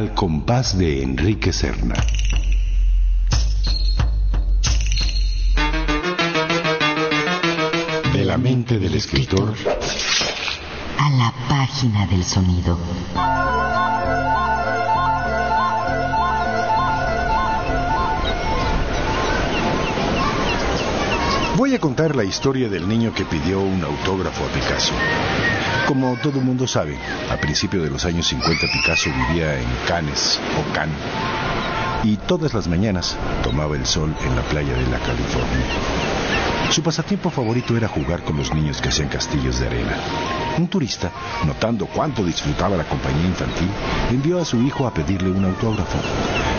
Al compás de Enrique Serna. De la mente del escritor a la página del sonido. Voy a contar la historia del niño que pidió un autógrafo a Picasso. Como todo mundo sabe, a principios de los años 50 Picasso vivía en Cannes o Cannes y todas las mañanas tomaba el sol en la playa de la California. Su pasatiempo favorito era jugar con los niños que hacían castillos de arena. Un turista, notando cuánto disfrutaba la compañía infantil, envió a su hijo a pedirle un autógrafo.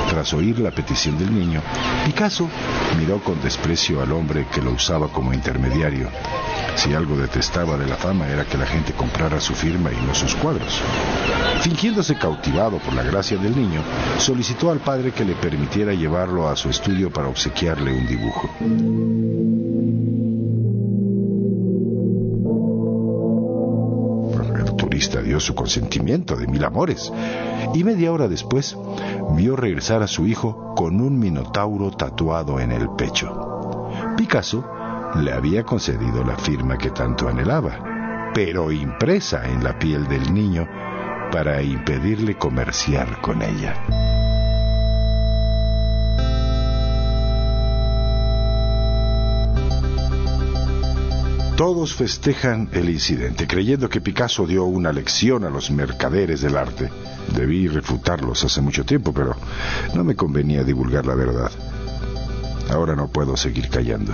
Tras oír la petición del niño, Picasso miró con desprecio al hombre que lo usaba como intermediario. Si algo detestaba de la fama era que la gente comprara su firma y no sus cuadros. Fingiéndose cautivado por la gracia del niño, solicitó al padre que le permitiera llevarlo a su estudio para obsequiarle un dibujo. Dio su consentimiento de mil amores, y media hora después vio regresar a su hijo con un minotauro tatuado en el pecho. Picasso le había concedido la firma que tanto anhelaba, pero impresa en la piel del niño para impedirle comerciar con ella. Todos festejan el incidente, creyendo que Picasso dio una lección a los mercaderes del arte. Debí refutarlos hace mucho tiempo, pero no me convenía divulgar la verdad. Ahora no puedo seguir callando.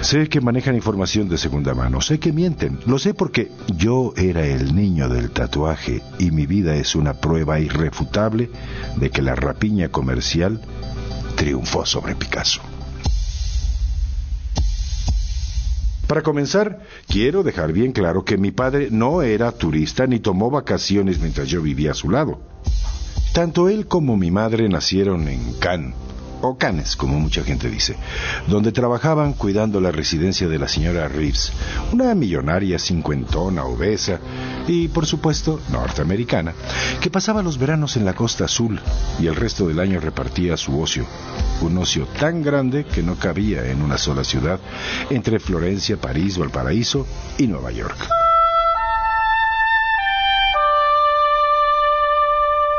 Sé que manejan información de segunda mano, sé que mienten, lo sé porque yo era el niño del tatuaje y mi vida es una prueba irrefutable de que la rapiña comercial triunfó sobre Picasso. Para comenzar, quiero dejar bien claro que mi padre no era turista ni tomó vacaciones mientras yo vivía a su lado. Tanto él como mi madre nacieron en Cannes, o Canes, como mucha gente dice, donde trabajaban cuidando la residencia de la señora Reeves, una millonaria cincuentona, obesa y, por supuesto, norteamericana, que pasaba los veranos en la costa azul y el resto del año repartía su ocio, un ocio tan grande que no cabía en una sola ciudad, entre Florencia, París, Valparaíso y Nueva York.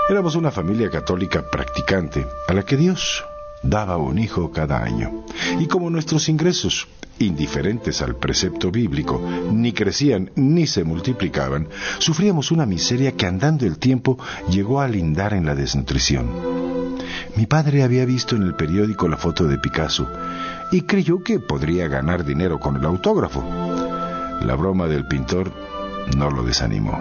Éramos una familia católica practicante a la que Dios daba un hijo cada año. Y como nuestros ingresos, indiferentes al precepto bíblico, ni crecían ni se multiplicaban, sufríamos una miseria que andando el tiempo llegó a lindar en la desnutrición. Mi padre había visto en el periódico la foto de Picasso y creyó que podría ganar dinero con el autógrafo. La broma del pintor no lo desanimó.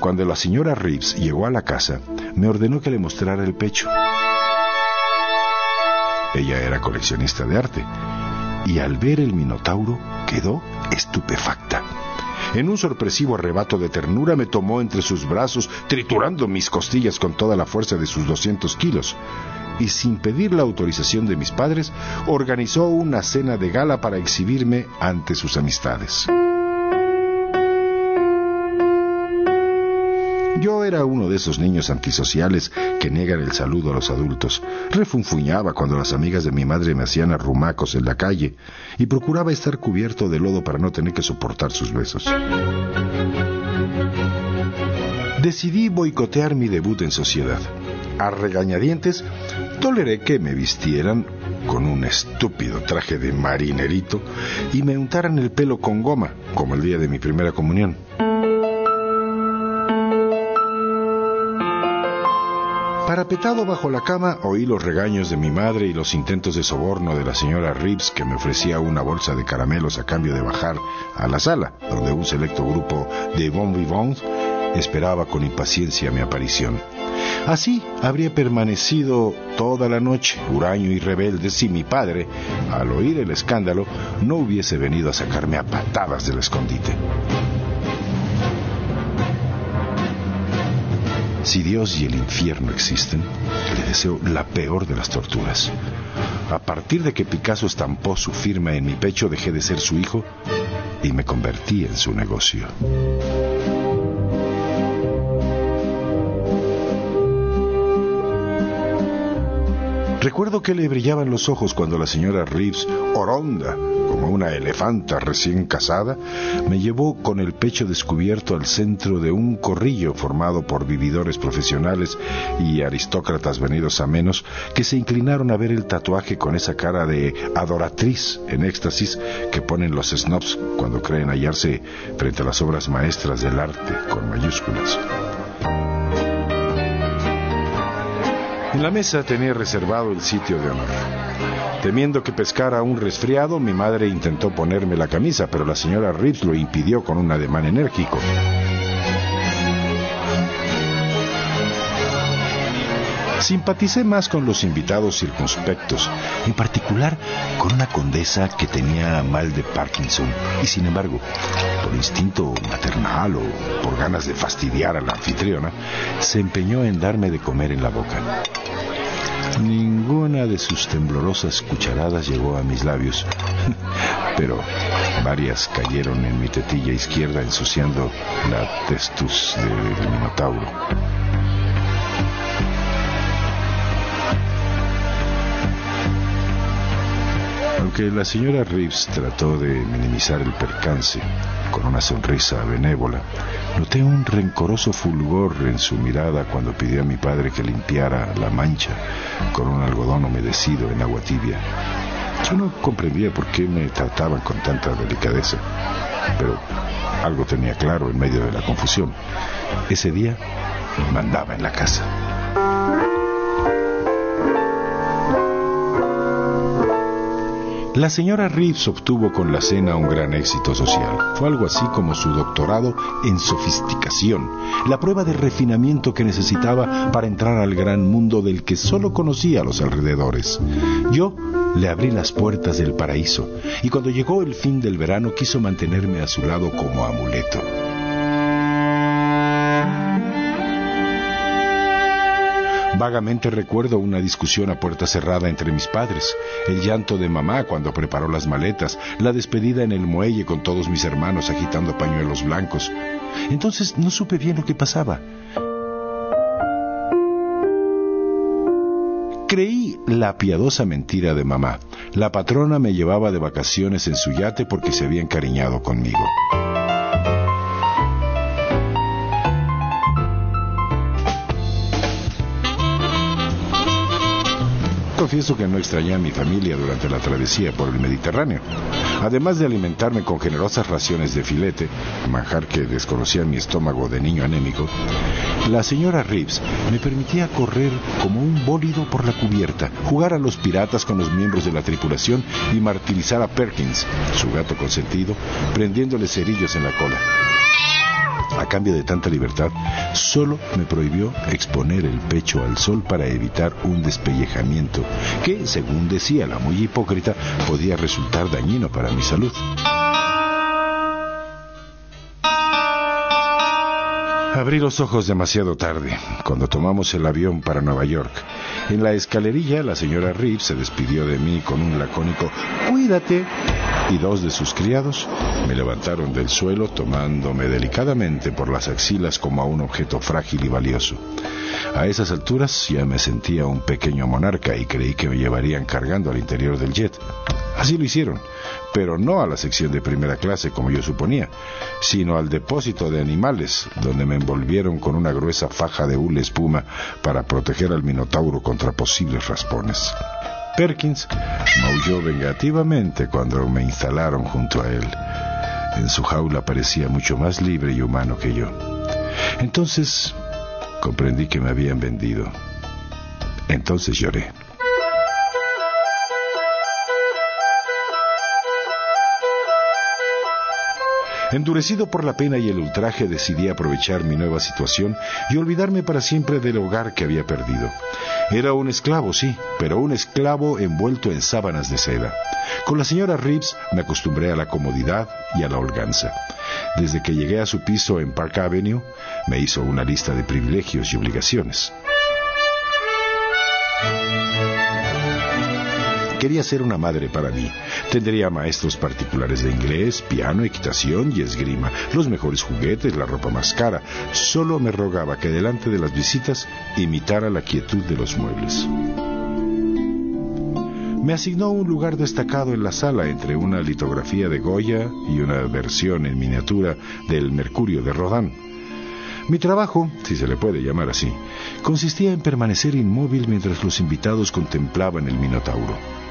Cuando la señora Reeves llegó a la casa, me ordenó que le mostrara el pecho. Ella era coleccionista de arte y al ver el Minotauro quedó estupefacta. En un sorpresivo arrebato de ternura me tomó entre sus brazos, triturando mis costillas con toda la fuerza de sus 200 kilos, y sin pedir la autorización de mis padres, organizó una cena de gala para exhibirme ante sus amistades. Yo era uno de esos niños antisociales que niegan el saludo a los adultos. Refunfuñaba cuando las amigas de mi madre me hacían arrumacos en la calle y procuraba estar cubierto de lodo para no tener que soportar sus besos. Decidí boicotear mi debut en sociedad. A regañadientes, toleré que me vistieran con un estúpido traje de marinerito y me untaran el pelo con goma, como el día de mi primera comunión. Parapetado bajo la cama, oí los regaños de mi madre y los intentos de soborno de la señora Reeves, que me ofrecía una bolsa de caramelos a cambio de bajar a la sala, donde un selecto grupo de bon vivants esperaba con impaciencia mi aparición. Así habría permanecido toda la noche, huraño y rebelde, si mi padre, al oír el escándalo, no hubiese venido a sacarme a patadas del escondite. Si Dios y el infierno existen, le deseo la peor de las torturas. A partir de que Picasso estampó su firma en mi pecho, dejé de ser su hijo y me convertí en su negocio. Recuerdo que le brillaban los ojos cuando la señora Reeves, oronda, como una elefanta recién casada, me llevó con el pecho descubierto al centro de un corrillo formado por vividores profesionales y aristócratas venidos a menos que se inclinaron a ver el tatuaje con esa cara de adoratriz en éxtasis que ponen los snobs cuando creen hallarse frente a las obras maestras del arte con mayúsculas. En la mesa tenía reservado el sitio de honor. Temiendo que pescara un resfriado, mi madre intentó ponerme la camisa, pero la señora Reeves lo impidió con un ademán enérgico. Simpaticé más con los invitados circunspectos, en particular con una condesa que tenía mal de Parkinson y sin embargo, por instinto maternal o por ganas de fastidiar a la anfitriona, se empeñó en darme de comer en la boca. Ninguna de sus temblorosas cucharadas llegó a mis labios, pero varias cayeron en mi tetilla izquierda ensuciando la testus del minotauro. Aunque la señora Reeves trató de minimizar el percance con una sonrisa benévola, noté un rencoroso fulgor en su mirada cuando pidió a mi padre que limpiara la mancha con un algodón humedecido en agua tibia. Yo no comprendía por qué me trataban con tanta delicadeza, pero algo tenía claro en medio de la confusión. Ese día mandaba en la casa. La señora Reeves obtuvo con la cena un gran éxito social. Fue algo así como su doctorado en sofisticación, la prueba de refinamiento que necesitaba para entrar al gran mundo del que solo conocía los alrededores. Yo le abrí las puertas del paraíso y cuando llegó el fin del verano quiso mantenerme a su lado como amuleto. Vagamente recuerdo una discusión a puerta cerrada entre mis padres, el llanto de mamá cuando preparó las maletas, la despedida en el muelle con todos mis hermanos agitando pañuelos blancos. Entonces no supe bien lo que pasaba. Creí la piadosa mentira de mamá. La patrona me llevaba de vacaciones en su yate porque se había encariñado conmigo. Confieso que no extrañé a mi familia durante la travesía por el Mediterráneo. Además de alimentarme con generosas raciones de filete, manjar que desconocía mi estómago de niño anémico, la señora Reeves me permitía correr como un bólido por la cubierta, jugar a los piratas con los miembros de la tripulación y martirizar a Perkins, su gato consentido, prendiéndole cerillos en la cola a cambio de tanta libertad, solo me prohibió exponer el pecho al sol para evitar un despellejamiento que, según decía la muy hipócrita, podía resultar dañino para mi salud. Abrí los ojos demasiado tarde, cuando tomamos el avión para Nueva York. En la escalerilla, la señora Reeves se despidió de mí con un lacónico Cuídate. Y dos de sus criados me levantaron del suelo tomándome delicadamente por las axilas como a un objeto frágil y valioso. A esas alturas ya me sentía un pequeño monarca y creí que me llevarían cargando al interior del jet. Así lo hicieron, pero no a la sección de primera clase como yo suponía, sino al depósito de animales, donde me envolvieron con una gruesa faja de hule espuma para proteger al minotauro contra posibles raspones. Perkins maulló vengativamente cuando me instalaron junto a él. En su jaula parecía mucho más libre y humano que yo. Entonces comprendí que me habían vendido. Entonces lloré. Endurecido por la pena y el ultraje, decidí aprovechar mi nueva situación y olvidarme para siempre del hogar que había perdido. Era un esclavo, sí, pero un esclavo envuelto en sábanas de seda. Con la señora Reeves me acostumbré a la comodidad y a la holganza. Desde que llegué a su piso en Park Avenue, me hizo una lista de privilegios y obligaciones. Quería ser una madre para mí. Tendría maestros particulares de inglés, piano, equitación y esgrima, los mejores juguetes, la ropa más cara. Solo me rogaba que delante de las visitas imitara la quietud de los muebles. Me asignó un lugar destacado en la sala entre una litografía de Goya y una versión en miniatura del Mercurio de Rodin. Mi trabajo, si se le puede llamar así, consistía en permanecer inmóvil mientras los invitados contemplaban el Minotauro.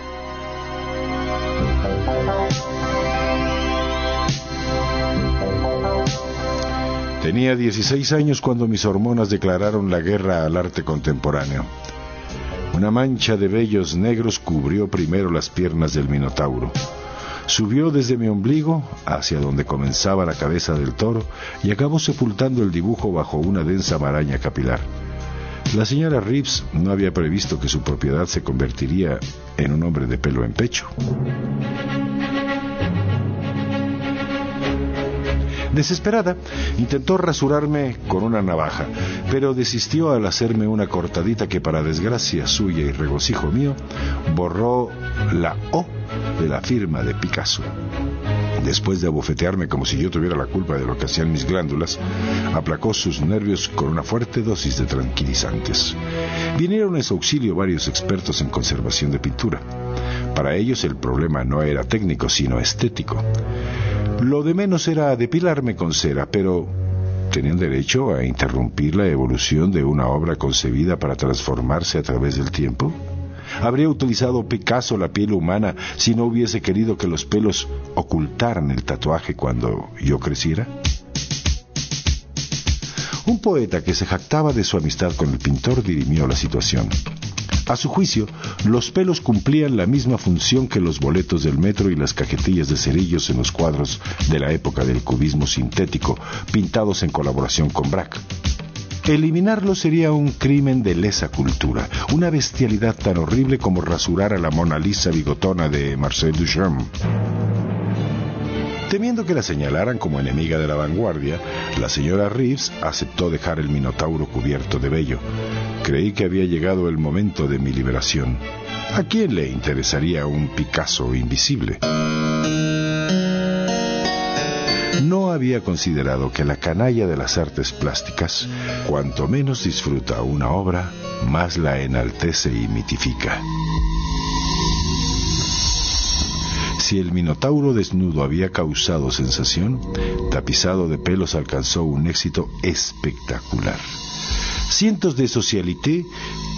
Tenía 16 años cuando mis hormonas declararon la guerra al arte contemporáneo. Una mancha de vellos negros cubrió primero las piernas del Minotauro. Subió desde mi ombligo hacia donde comenzaba la cabeza del toro y acabó sepultando el dibujo bajo una densa maraña capilar. La señora Reeves no había previsto que su propiedad se convertiría en un hombre de pelo en pecho. Desesperada, intentó rasurarme con una navaja, pero desistió al hacerme una cortadita que para desgracia suya y regocijo mío, borró la O de la firma de Picasso. Después de abofetearme como si yo tuviera la culpa de lo que hacían mis glándulas, aplacó sus nervios con una fuerte dosis de tranquilizantes. Vinieron en su auxilio varios expertos en conservación de pintura. Para ellos el problema no era técnico, sino estético. Lo de menos era depilarme con cera, pero ¿tenían derecho a interrumpir la evolución de una obra concebida para transformarse a través del tiempo? ¿Habría utilizado Picasso la piel humana si no hubiese querido que los pelos ocultaran el tatuaje cuando yo creciera? Un poeta que se jactaba de su amistad con el pintor dirimió la situación. A su juicio, los pelos cumplían la misma función que los boletos del metro y las cajetillas de cerillos en los cuadros de la época del cubismo sintético, pintados en colaboración con Braque. Eliminarlos sería un crimen de lesa cultura, una bestialidad tan horrible como rasurar a la Mona Lisa bigotona de Marcel Duchamp. Temiendo que la señalaran como enemiga de la vanguardia, la señora Reeves aceptó dejar el Minotauro cubierto de vello. Creí que había llegado el momento de mi liberación. ¿A quién le interesaría un Picasso invisible? No había considerado que la canalla de las artes plásticas, cuanto menos disfruta una obra, más la enaltece y mitifica. Si el Minotauro desnudo había causado sensación, tapizado de pelos alcanzó un éxito espectacular. Cientos de socialité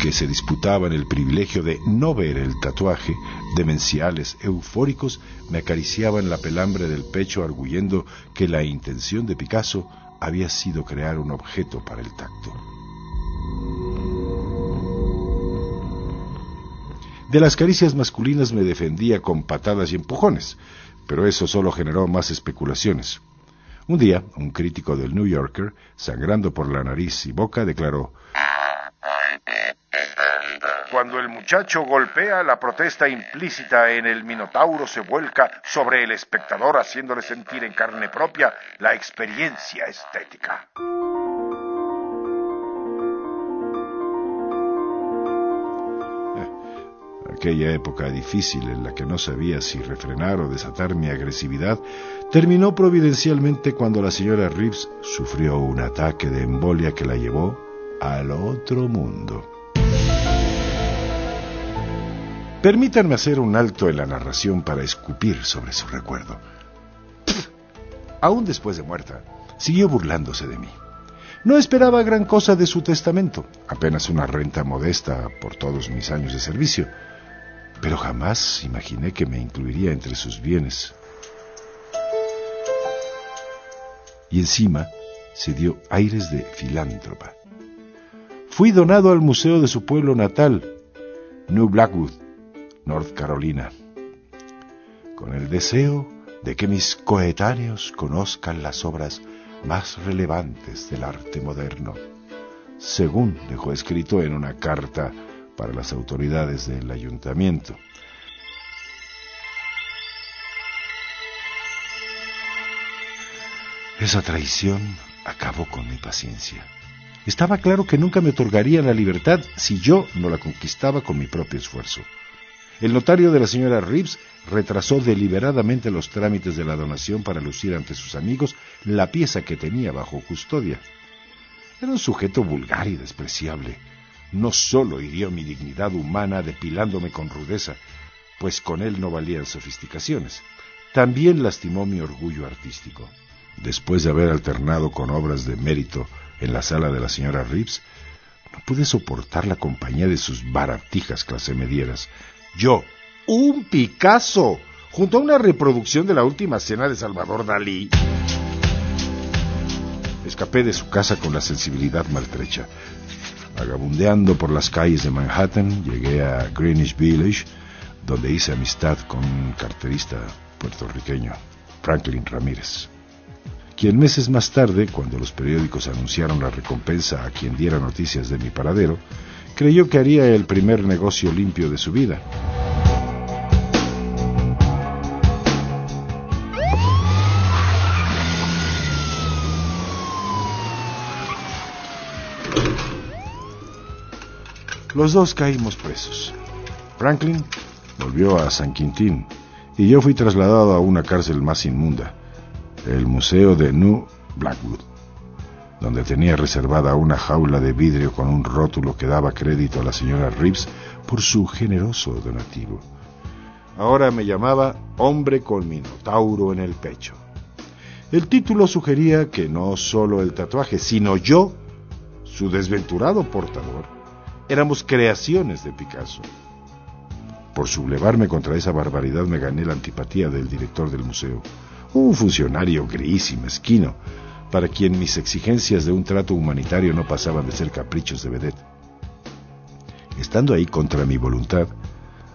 que se disputaban el privilegio de no ver el tatuaje, demenciales, eufóricos, me acariciaban la pelambre del pecho arguyendo que la intención de Picasso había sido crear un objeto para el tacto. De las caricias masculinas me defendía con patadas y empujones, pero eso solo generó más especulaciones. Un día, un crítico del New Yorker, sangrando por la nariz y boca, declaró Cuando el muchacho golpea, la protesta implícita en el Minotauro se vuelca sobre el espectador, haciéndole sentir en carne propia la experiencia estética. Aquella época difícil en la que no sabía si refrenar o desatar mi agresividad, terminó providencialmente cuando la señora Reeves sufrió un ataque de embolia que la llevó al otro mundo. Permítanme hacer un alto en la narración para escupir sobre su recuerdo. Aún después de muerta, siguió burlándose de mí. No esperaba gran cosa de su testamento, apenas una renta modesta por todos mis años de servicio pero jamás imaginé que me incluiría entre sus bienes. Y encima se dio aires de filántropa. Fui donado al museo de su pueblo natal, New Blackwood, North Carolina, con el deseo de que mis coetáneos conozcan las obras más relevantes del arte moderno, según dejó escrito en una carta para las autoridades del ayuntamiento. Esa traición acabó con mi paciencia. Estaba claro que nunca me otorgaría la libertad si yo no la conquistaba con mi propio esfuerzo. El notario de la señora Reeves retrasó deliberadamente los trámites de la donación para lucir ante sus amigos la pieza que tenía bajo custodia. Era un sujeto vulgar y despreciable. No sólo hirió mi dignidad humana depilándome con rudeza, pues con él no valían sofisticaciones, también lastimó mi orgullo artístico. Después de haber alternado con obras de mérito en la sala de la señora Reeves, no pude soportar la compañía de sus baratijas clasemedieras. Yo, un Picasso, junto a una reproducción de la última cena de Salvador Dalí. Escapé de su casa con la sensibilidad maltrecha. Vagabundeando por las calles de Manhattan, llegué a Greenwich Village, donde hice amistad con un carterista puertorriqueño, Franklin Ramírez, quien meses más tarde, cuando los periódicos anunciaron la recompensa a quien diera noticias de mi paradero, creyó que haría el primer negocio limpio de su vida. Los dos caímos presos. Franklin volvió a San Quintín y yo fui trasladado a una cárcel más inmunda, el Museo de New Blackwood, donde tenía reservada una jaula de vidrio con un rótulo que daba crédito a la señora Reeves por su generoso donativo. Ahora me llamaba Hombre con Minotauro en el pecho. El título sugería que no solo el tatuaje, sino yo, su desventurado portador, éramos creaciones de Picasso. Por sublevarme contra esa barbaridad me gané la antipatía del director del museo, un funcionario gris y mezquino, para quien mis exigencias de un trato humanitario no pasaban de ser caprichos de vedette. Estando ahí contra mi voluntad,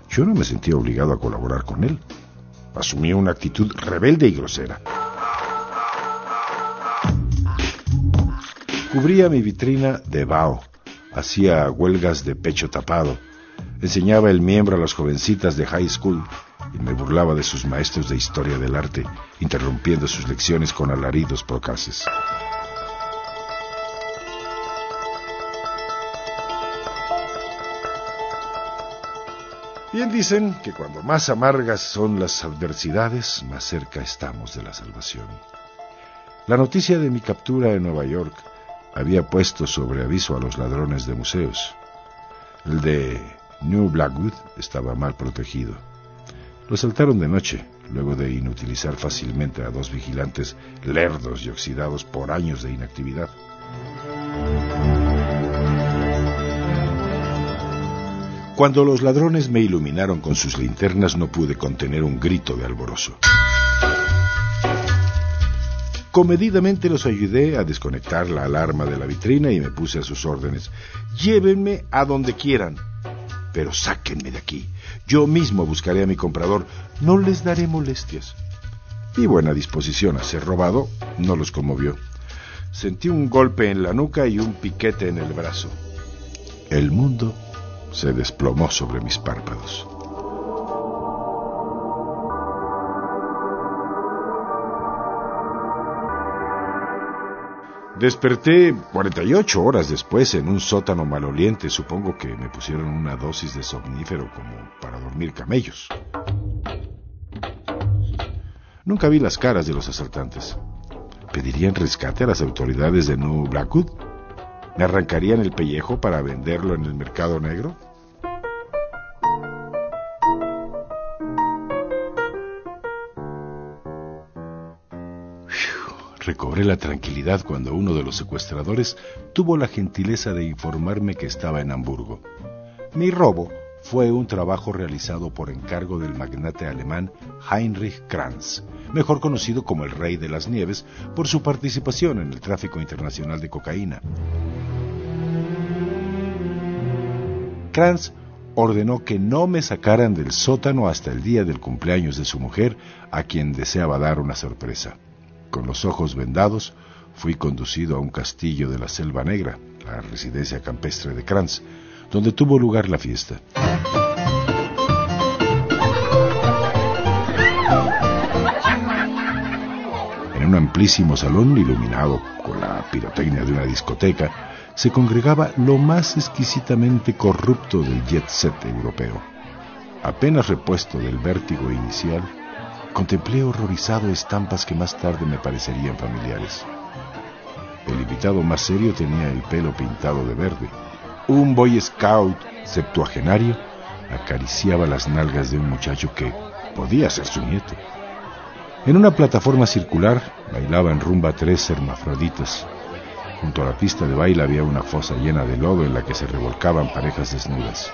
yo no me sentía obligado a colaborar con él. Asumí una actitud rebelde y grosera. Cubría mi vitrina de vaho, hacía huelgas de pecho tapado, enseñaba el miembro a las jovencitas de high school y me burlaba de sus maestros de historia del arte, interrumpiendo sus lecciones con alaridos procaces. Bien dicen que cuando más amargas son las adversidades, más cerca estamos de la salvación. La noticia de mi captura en Nueva York había puesto sobre aviso a los ladrones de museos. El de New Blackwood estaba mal protegido. Lo saltaron de noche, luego de inutilizar fácilmente a dos vigilantes lerdos y oxidados por años de inactividad. Cuando los ladrones me iluminaron con sus linternas no pude contener un grito de alborozo. Comedidamente los ayudé a desconectar la alarma de la vitrina y me puse a sus órdenes. Llévenme a donde quieran, pero sáquenme de aquí. Yo mismo buscaré a mi comprador. No les daré molestias. Mi buena disposición a ser robado no los conmovió. Sentí un golpe en la nuca y un piquete en el brazo. El mundo se desplomó sobre mis párpados. Desperté 48 horas después en un sótano maloliente. Supongo que me pusieron una dosis de somnífero como para dormir camellos. Nunca vi las caras de los asaltantes. ¿Pedirían rescate a las autoridades de New Blackwood? ¿Me arrancarían el pellejo para venderlo en el mercado negro? Recobré la tranquilidad cuando uno de los secuestradores tuvo la gentileza de informarme que estaba en Hamburgo. Mi robo fue un trabajo realizado por encargo del magnate alemán Heinrich Kranz, mejor conocido como el Rey de las Nieves por su participación en el tráfico internacional de cocaína. Kranz ordenó que no me sacaran del sótano hasta el día del cumpleaños de su mujer, a quien deseaba dar una sorpresa. Con los ojos vendados, fui conducido a un castillo de la Selva Negra, la residencia campestre de Kranz, donde tuvo lugar la fiesta. En un amplísimo salón iluminado con la pirotecnia de una discoteca, se congregaba lo más exquisitamente corrupto del jet set europeo. Apenas repuesto del vértigo inicial, contemplé horrorizado estampas que más tarde me parecerían familiares. El invitado más serio tenía el pelo pintado de verde. Un boy scout septuagenario acariciaba las nalgas de un muchacho que podía ser su nieto. En una plataforma circular bailaban rumba tres hermafroditas. Junto a la pista de baile había una fosa llena de lodo en la que se revolcaban parejas desnudas.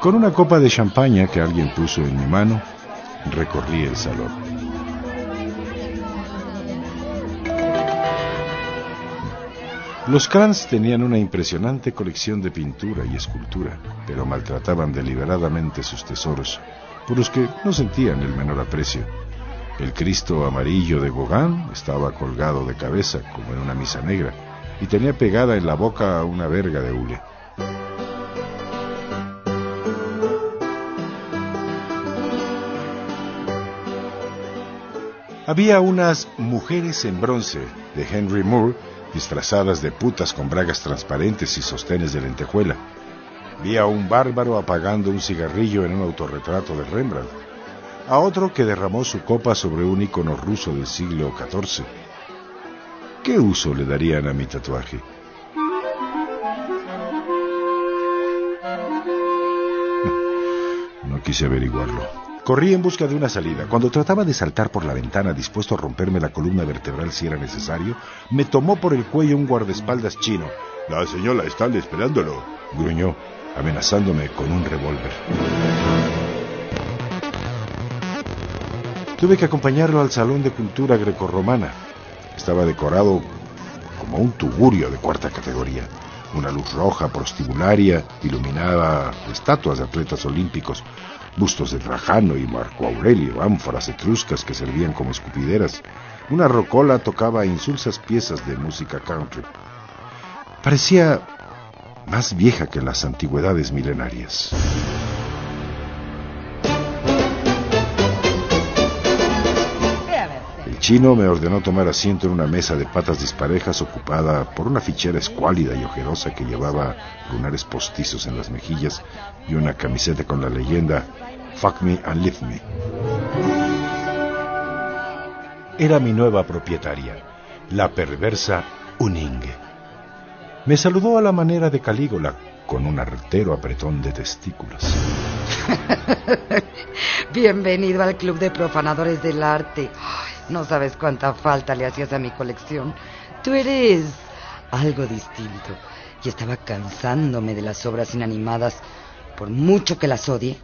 Con una copa de champaña que alguien puso en mi mano, recorrí el salón. Los Kranz tenían una impresionante colección de pintura y escultura, pero maltrataban deliberadamente sus tesoros, por los que no sentían el menor aprecio. El Cristo amarillo de Gauguin estaba colgado de cabeza, como en una misa negra, y tenía pegada en la boca una verga de hule. Había unas mujeres en bronce de Henry Moore disfrazadas de putas con bragas transparentes y sostenes de lentejuela. Vi a un bárbaro apagando un cigarrillo en un autorretrato de Rembrandt, a otro que derramó su copa sobre un icono ruso del siglo XIV. ¿Qué uso le darían a mi tatuaje? No quise averiguarlo. Corrí en busca de una salida. Cuando trataba de saltar por la ventana, dispuesto a romperme la columna vertebral si era necesario, me tomó por el cuello un guardaespaldas chino. La señora está esperándolo, gruñó, amenazándome con un revólver. Tuve que acompañarlo al Salón de Cultura Grecorromana. Estaba decorado como un tugurio de cuarta categoría. Una luz roja prostibularia iluminaba estatuas de atletas olímpicos, bustos de Trajano y Marco Aurelio, ánforas etruscas que servían como escupideras. Una rocola tocaba insulsas piezas de música country. Parecía más vieja que las antigüedades milenarias. Chino me ordenó tomar asiento en una mesa de patas disparejas ocupada por una fichera escuálida y ojerosa que llevaba lunares postizos en las mejillas y una camiseta con la leyenda Fuck me and leave me. Era mi nueva propietaria, la perversa Uningue. Me saludó a la manera de Calígula, con un artero apretón de testículos. Bienvenido al Club de Profanadores del Arte. No sabes cuánta falta le hacías a mi colección. Tú eres algo distinto. Y estaba cansándome de las obras inanimadas. Por mucho que las odie,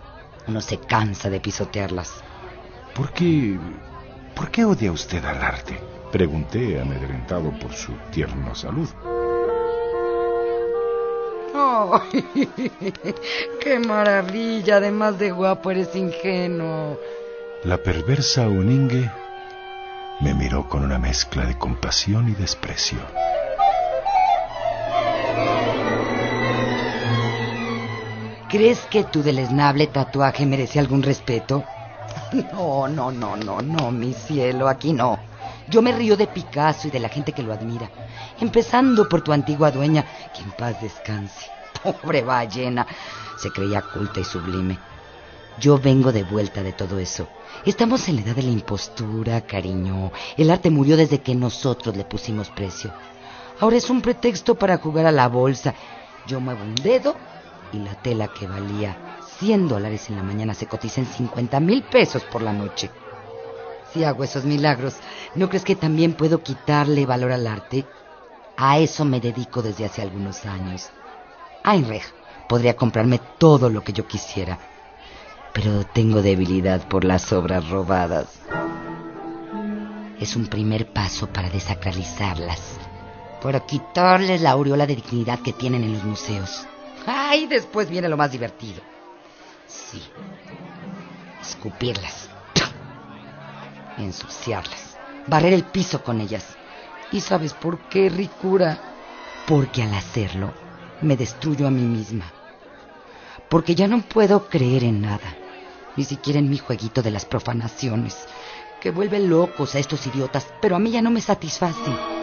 uno se cansa de pisotearlas. ¿Por qué... ¿Por qué odia usted al arte? Pregunté, amedrentado por su tierna salud. ¡Oh! ¡Qué maravilla! Además de guapo, eres ingenuo. La perversa Uningue me miró con una mezcla de compasión y desprecio. ¿Crees que tu deleznable tatuaje merece algún respeto? No, no, no, no, no, mi cielo, aquí no. Yo me río de Picasso y de la gente que lo admira, empezando por tu antigua dueña, que en paz descanse. Pobre ballena, se creía culta y sublime. Yo vengo de vuelta de todo eso. Estamos en la edad de la impostura, cariño. El arte murió desde que nosotros le pusimos precio. Ahora es un pretexto para jugar a la bolsa. Yo muevo un dedo y la tela que valía 100 dólares en la mañana se cotiza en 50 mil pesos por la noche. Si hago esos milagros, ¿no crees que también puedo quitarle valor al arte? A eso me dedico desde hace algunos años. Heinrich podría comprarme todo lo que yo quisiera, pero tengo debilidad por las obras robadas. Es un primer paso para desacralizarlas, para quitarles la aureola de dignidad que tienen en los museos. Ay, después viene lo más divertido. Sí. Escupirlas. Ensuciarlas. Barrer el piso con ellas. ¿Y sabes por qué, ricura? Porque al hacerlo me destruyo a mí misma. Porque ya no puedo creer en nada. Ni siquiera en mi jueguito de las profanaciones. Que vuelve locos a estos idiotas, pero a mí ya no me satisfacen.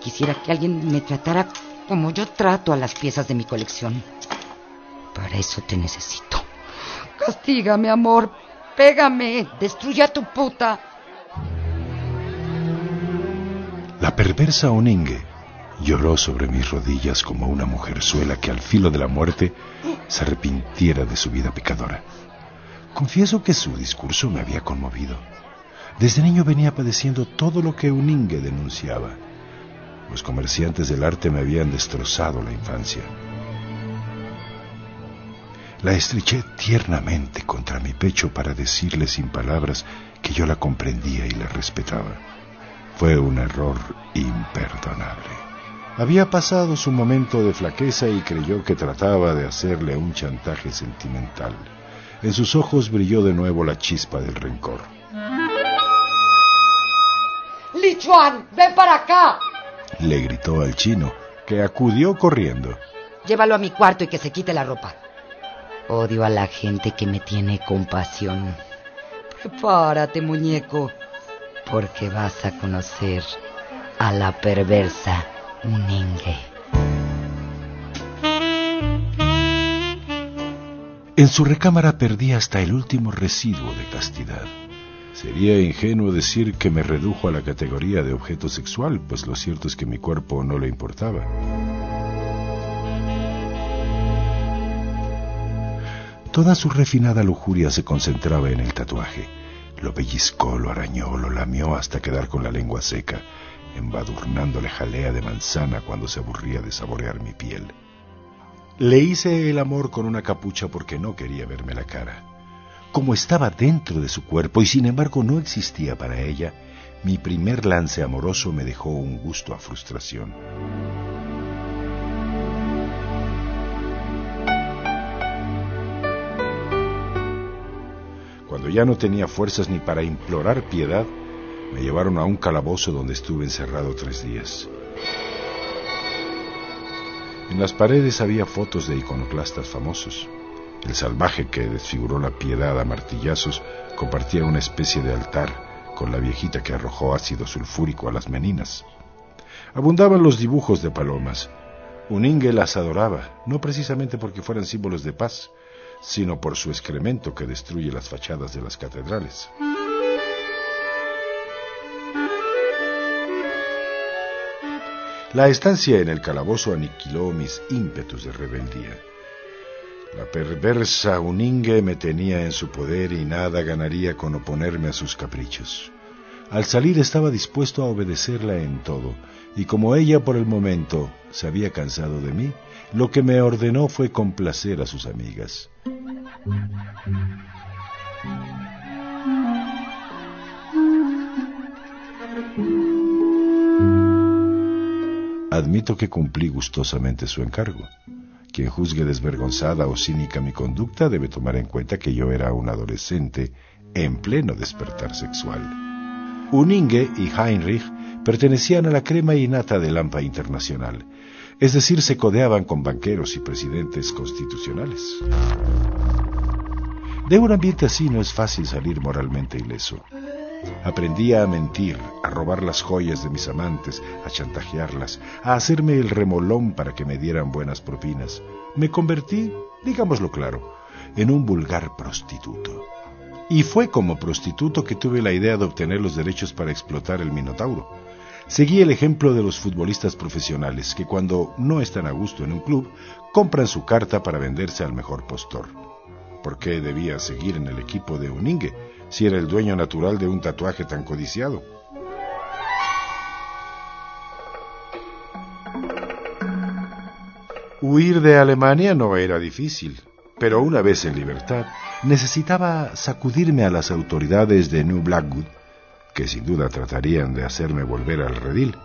quisiera que alguien me tratara como yo trato a las piezas de mi colección. Para eso te necesito. Castígame, amor. Pégame. Destruye a tu puta. La perversa Oningue lloró sobre mis rodillas como una mujerzuela que al filo de la muerte se arrepintiera de su vida pecadora. Confieso que su discurso me había conmovido. Desde niño venía padeciendo todo lo que Uningue denunciaba. Los comerciantes del arte me habían destrozado la infancia. La estreché tiernamente contra mi pecho para decirle sin palabras que yo la comprendía y la respetaba. Fue un error imperdonable. Había pasado su momento de flaqueza y creyó que trataba de hacerle un chantaje sentimental. En sus ojos brilló de nuevo la chispa del rencor. ¡Lichuan! ¡Ven para acá! Le gritó al chino, que acudió corriendo. Llévalo a mi cuarto y que se quite la ropa. Odio a la gente que me tiene compasión. Prepárate, muñeco, porque vas a conocer a la perversa En su recámara perdí hasta el último residuo de castidad. Sería ingenuo decir que me redujo a la categoría de objeto sexual, pues lo cierto es que mi cuerpo no le importaba. Toda su refinada lujuria se concentraba en el tatuaje. Lo pellizcó, lo arañó, lo lamió hasta quedar con la lengua seca, embadurnándole jalea de manzana cuando se aburría de saborear mi piel. Le hice el amor con una capucha porque no quería verme la cara. Como estaba dentro de su cuerpo y sin embargo no existía para ella, mi primer lance amoroso me dejó un gusto a frustración. Cuando ya no tenía fuerzas ni para implorar piedad, me llevaron a un calabozo donde estuve encerrado tres días. En las paredes había fotos de iconoclastas famosos. El salvaje que desfiguró la piedad a martillazos compartía una especie de altar con la viejita que arrojó ácido sulfúrico a las meninas. Abundaban los dibujos de palomas. Uningue las adoraba, no precisamente porque fueran símbolos de paz, sino por su excremento que destruye las fachadas de las catedrales. La estancia en el calabozo aniquiló mis ímpetus de rebeldía. La perversa Uningue me tenía en su poder y nada ganaría con oponerme a sus caprichos. Al salir estaba dispuesto a obedecerla en todo, y como ella por el momento se había cansado de mí, lo que me ordenó fue complacer a sus amigas. Admito que cumplí gustosamente su encargo. Quien juzgue desvergonzada o cínica mi conducta debe tomar en cuenta que yo era un adolescente en pleno despertar sexual. Uninge y Heinrich pertenecían a la crema innata del AMPA internacional, es decir, se codeaban con banqueros y presidentes constitucionales. De un ambiente así no es fácil salir moralmente ileso. Aprendí a mentir, a robar las joyas de mis amantes, a chantajearlas, a hacerme el remolón para que me dieran buenas propinas. Me convertí, digámoslo claro, en un vulgar prostituto. Y fue como prostituto que tuve la idea de obtener los derechos para explotar el Minotauro. Seguí el ejemplo de los futbolistas profesionales que cuando no están a gusto en un club, compran su carta para venderse al mejor postor. ¿Por qué debía seguir en el equipo de Uningue? Si era el dueño natural de un tatuaje tan codiciado. Huir de Alemania no era difícil, pero una vez en libertad necesitaba sacudirme a las autoridades de New Blackwood, que sin duda tratarían de hacerme volver al redil.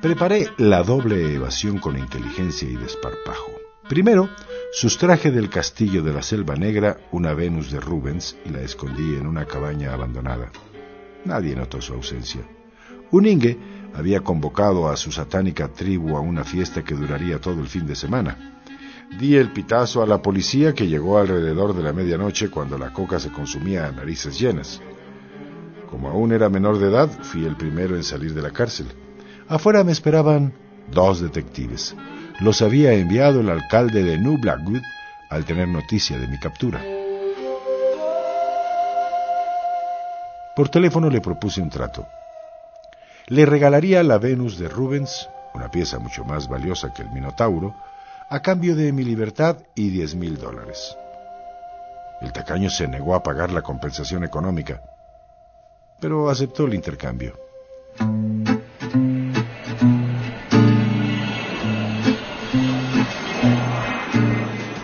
Preparé la doble evasión con inteligencia y desparpajo. Primero, Sustraje del castillo de la Selva Negra una Venus de Rubens y la escondí en una cabaña abandonada. Nadie notó su ausencia. Uningue había convocado a su satánica tribu a una fiesta que duraría todo el fin de semana. Di el pitazo a la policía que llegó alrededor de la medianoche cuando la coca se consumía a narices llenas. Como aún era menor de edad, fui el primero en salir de la cárcel. Afuera me esperaban dos detectives. Los había enviado el alcalde de New Blackwood al tener noticia de mi captura. Por teléfono le propuse un trato. Le regalaría la Venus de Rubens, una pieza mucho más valiosa que el Minotauro, a cambio de mi libertad y diez mil dólares. El tacaño se negó a pagar la compensación económica, pero aceptó el intercambio.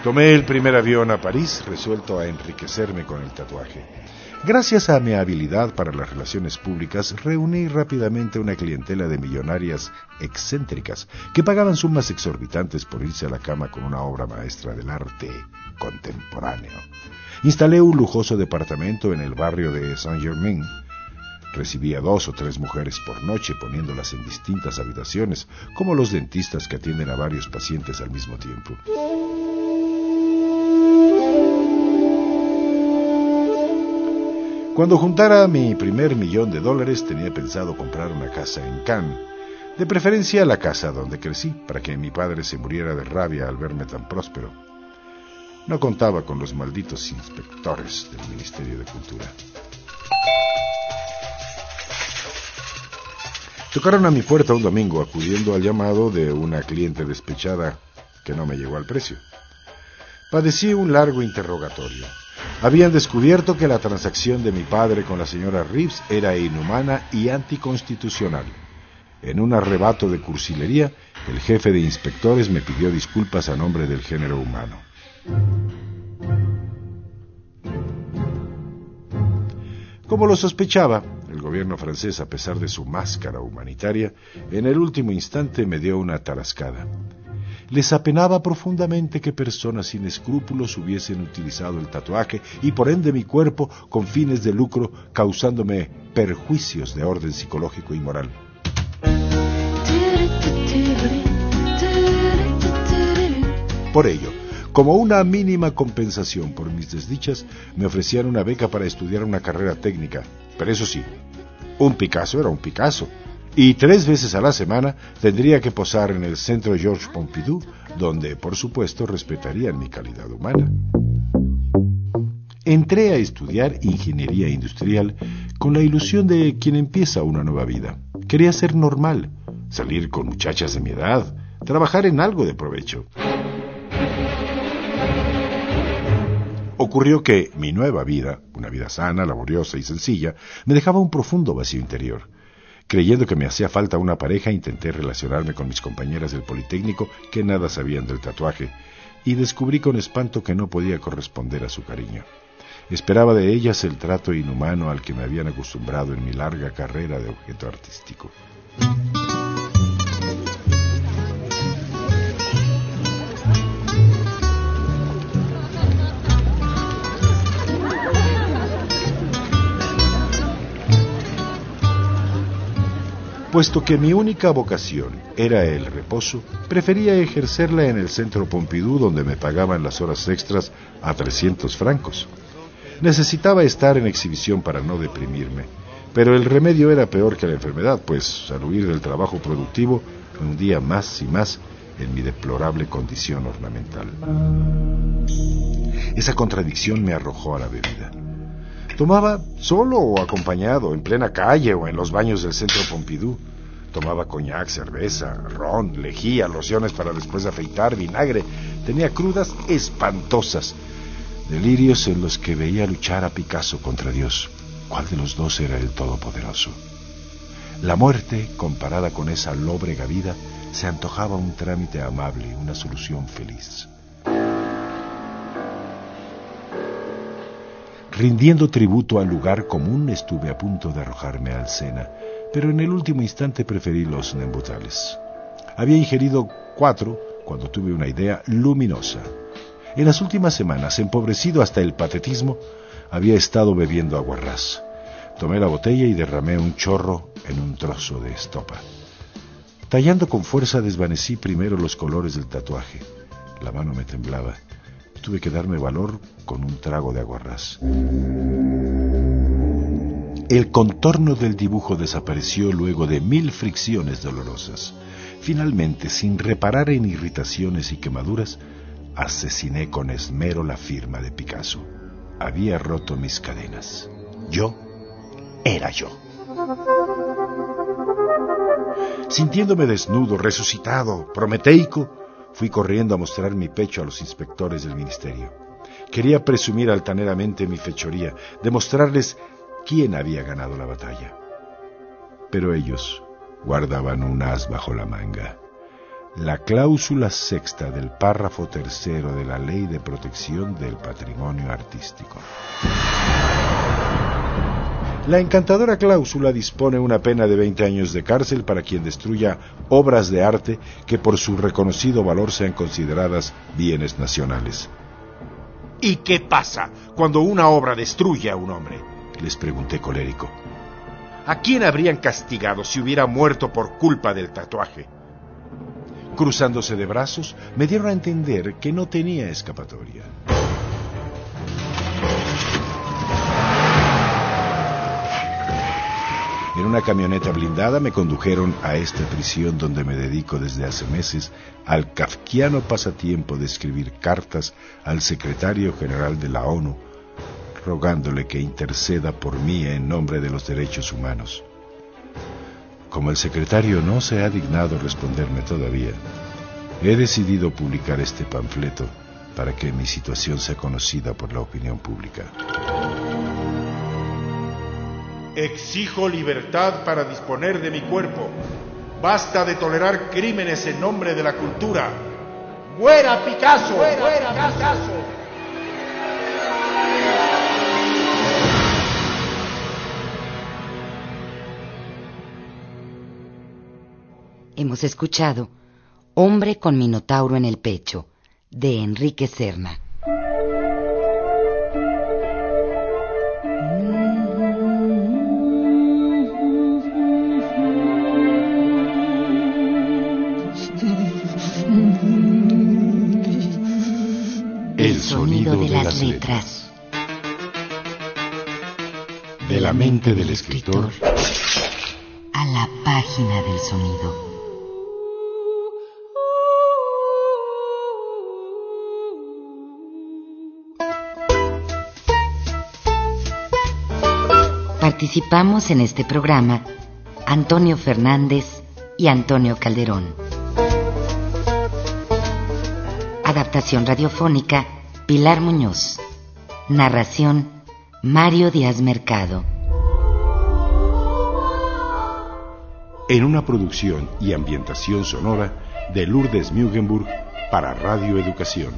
Tomé el primer avión a París, resuelto a enriquecerme con el tatuaje. Gracias a mi habilidad para las relaciones públicas, reuní rápidamente una clientela de millonarias excéntricas que pagaban sumas exorbitantes por irse a la cama con una obra maestra del arte contemporáneo. Instalé un lujoso departamento en el barrio de Saint-Germain. Recibía dos o tres mujeres por noche poniéndolas en distintas habitaciones, como los dentistas que atienden a varios pacientes al mismo tiempo. Cuando juntara mi primer millón de dólares tenía pensado comprar una casa en Cannes, de preferencia la casa donde crecí, para que mi padre se muriera de rabia al verme tan próspero. No contaba con los malditos inspectores del Ministerio de Cultura. Tocaron a mi puerta un domingo acudiendo al llamado de una cliente despechada que no me llegó al precio. Padecí un largo interrogatorio habían descubierto que la transacción de mi padre con la señora Reeves era inhumana y anticonstitucional. En un arrebato de cursilería, el jefe de inspectores me pidió disculpas a nombre del género humano. Como lo sospechaba, el gobierno francés, a pesar de su máscara humanitaria, en el último instante me dio una tarascada les apenaba profundamente que personas sin escrúpulos hubiesen utilizado el tatuaje y por ende mi cuerpo con fines de lucro, causándome perjuicios de orden psicológico y moral. Por ello, como una mínima compensación por mis desdichas, me ofrecían una beca para estudiar una carrera técnica. Pero eso sí, un Picasso era un Picasso, y tres veces a la semana tendría que posar en el centro Georges Pompidou, donde por supuesto respetarían mi calidad humana. Entré a estudiar ingeniería industrial con la ilusión de quien empieza una nueva vida. Quería ser normal, salir con muchachas de mi edad, trabajar en algo de provecho. Ocurrió que mi nueva vida, una vida sana, laboriosa y sencilla, me dejaba un profundo vacío interior. Creyendo que me hacía falta una pareja, intenté relacionarme con mis compañeras del Politécnico que nada sabían del tatuaje, y descubrí con espanto que no podía corresponder a su cariño. Esperaba de ellas el trato inhumano al que me habían acostumbrado en mi larga carrera de objeto artístico. Puesto que mi única vocación era el reposo, prefería ejercerla en el centro Pompidou donde me pagaban las horas extras a 300 francos. Necesitaba estar en exhibición para no deprimirme, pero el remedio era peor que la enfermedad, pues al huir del trabajo productivo hundía más y más en mi deplorable condición ornamental. Esa contradicción me arrojó a la bebida. Tomaba solo o acompañado, en plena calle o en los baños del centro Pompidou. Tomaba coñac, cerveza, ron, lejía, lociones para después afeitar, vinagre. Tenía crudas espantosas. Delirios en los que veía luchar a Picasso contra Dios. ¿Cuál de los dos era el Todopoderoso? La muerte, comparada con esa lóbrega vida, se antojaba un trámite amable, una solución feliz. Rindiendo tributo al lugar común, estuve a punto de arrojarme al Sena, pero en el último instante preferí los nembutales. Había ingerido cuatro cuando tuve una idea luminosa. En las últimas semanas, empobrecido hasta el patetismo, había estado bebiendo aguarrás. Tomé la botella y derramé un chorro en un trozo de estopa. Tallando con fuerza desvanecí primero los colores del tatuaje. La mano me temblaba tuve que darme valor con un trago de aguarrás. El contorno del dibujo desapareció luego de mil fricciones dolorosas. Finalmente, sin reparar en irritaciones y quemaduras, asesiné con esmero la firma de Picasso. Había roto mis cadenas. Yo era yo. Sintiéndome desnudo, resucitado, prometeico, fui corriendo a mostrar mi pecho a los inspectores del ministerio. Quería presumir altaneramente mi fechoría, demostrarles quién había ganado la batalla. Pero ellos guardaban un as bajo la manga. La cláusula sexta del párrafo tercero de la Ley de Protección del Patrimonio Artístico. La encantadora cláusula dispone una pena de 20 años de cárcel para quien destruya obras de arte que por su reconocido valor sean consideradas bienes nacionales. ¿Y qué pasa cuando una obra destruye a un hombre? Les pregunté colérico. ¿A quién habrían castigado si hubiera muerto por culpa del tatuaje? Cruzándose de brazos, me dieron a entender que no tenía escapatoria. Una camioneta blindada me condujeron a esta prisión donde me dedico desde hace meses al kafkiano pasatiempo de escribir cartas al secretario general de la ONU, rogándole que interceda por mí en nombre de los derechos humanos. Como el secretario no se ha dignado responderme todavía, he decidido publicar este panfleto para que mi situación sea conocida por la opinión pública. Exijo libertad para disponer de mi cuerpo. Basta de tolerar crímenes en nombre de la cultura. ¡Muera Picasso! ¡Muera, Picasso! Hemos escuchado Hombre con Minotauro en el pecho, de Enrique Serna. Las letras. De la mente del escritor a la página del sonido. Participamos en este programa Antonio Fernández y Antonio Calderón. Adaptación radiofónica Pilar Muñoz. Narración Mario Díaz Mercado. En una producción y ambientación sonora de Lourdes Mugenburg para Radio Educación.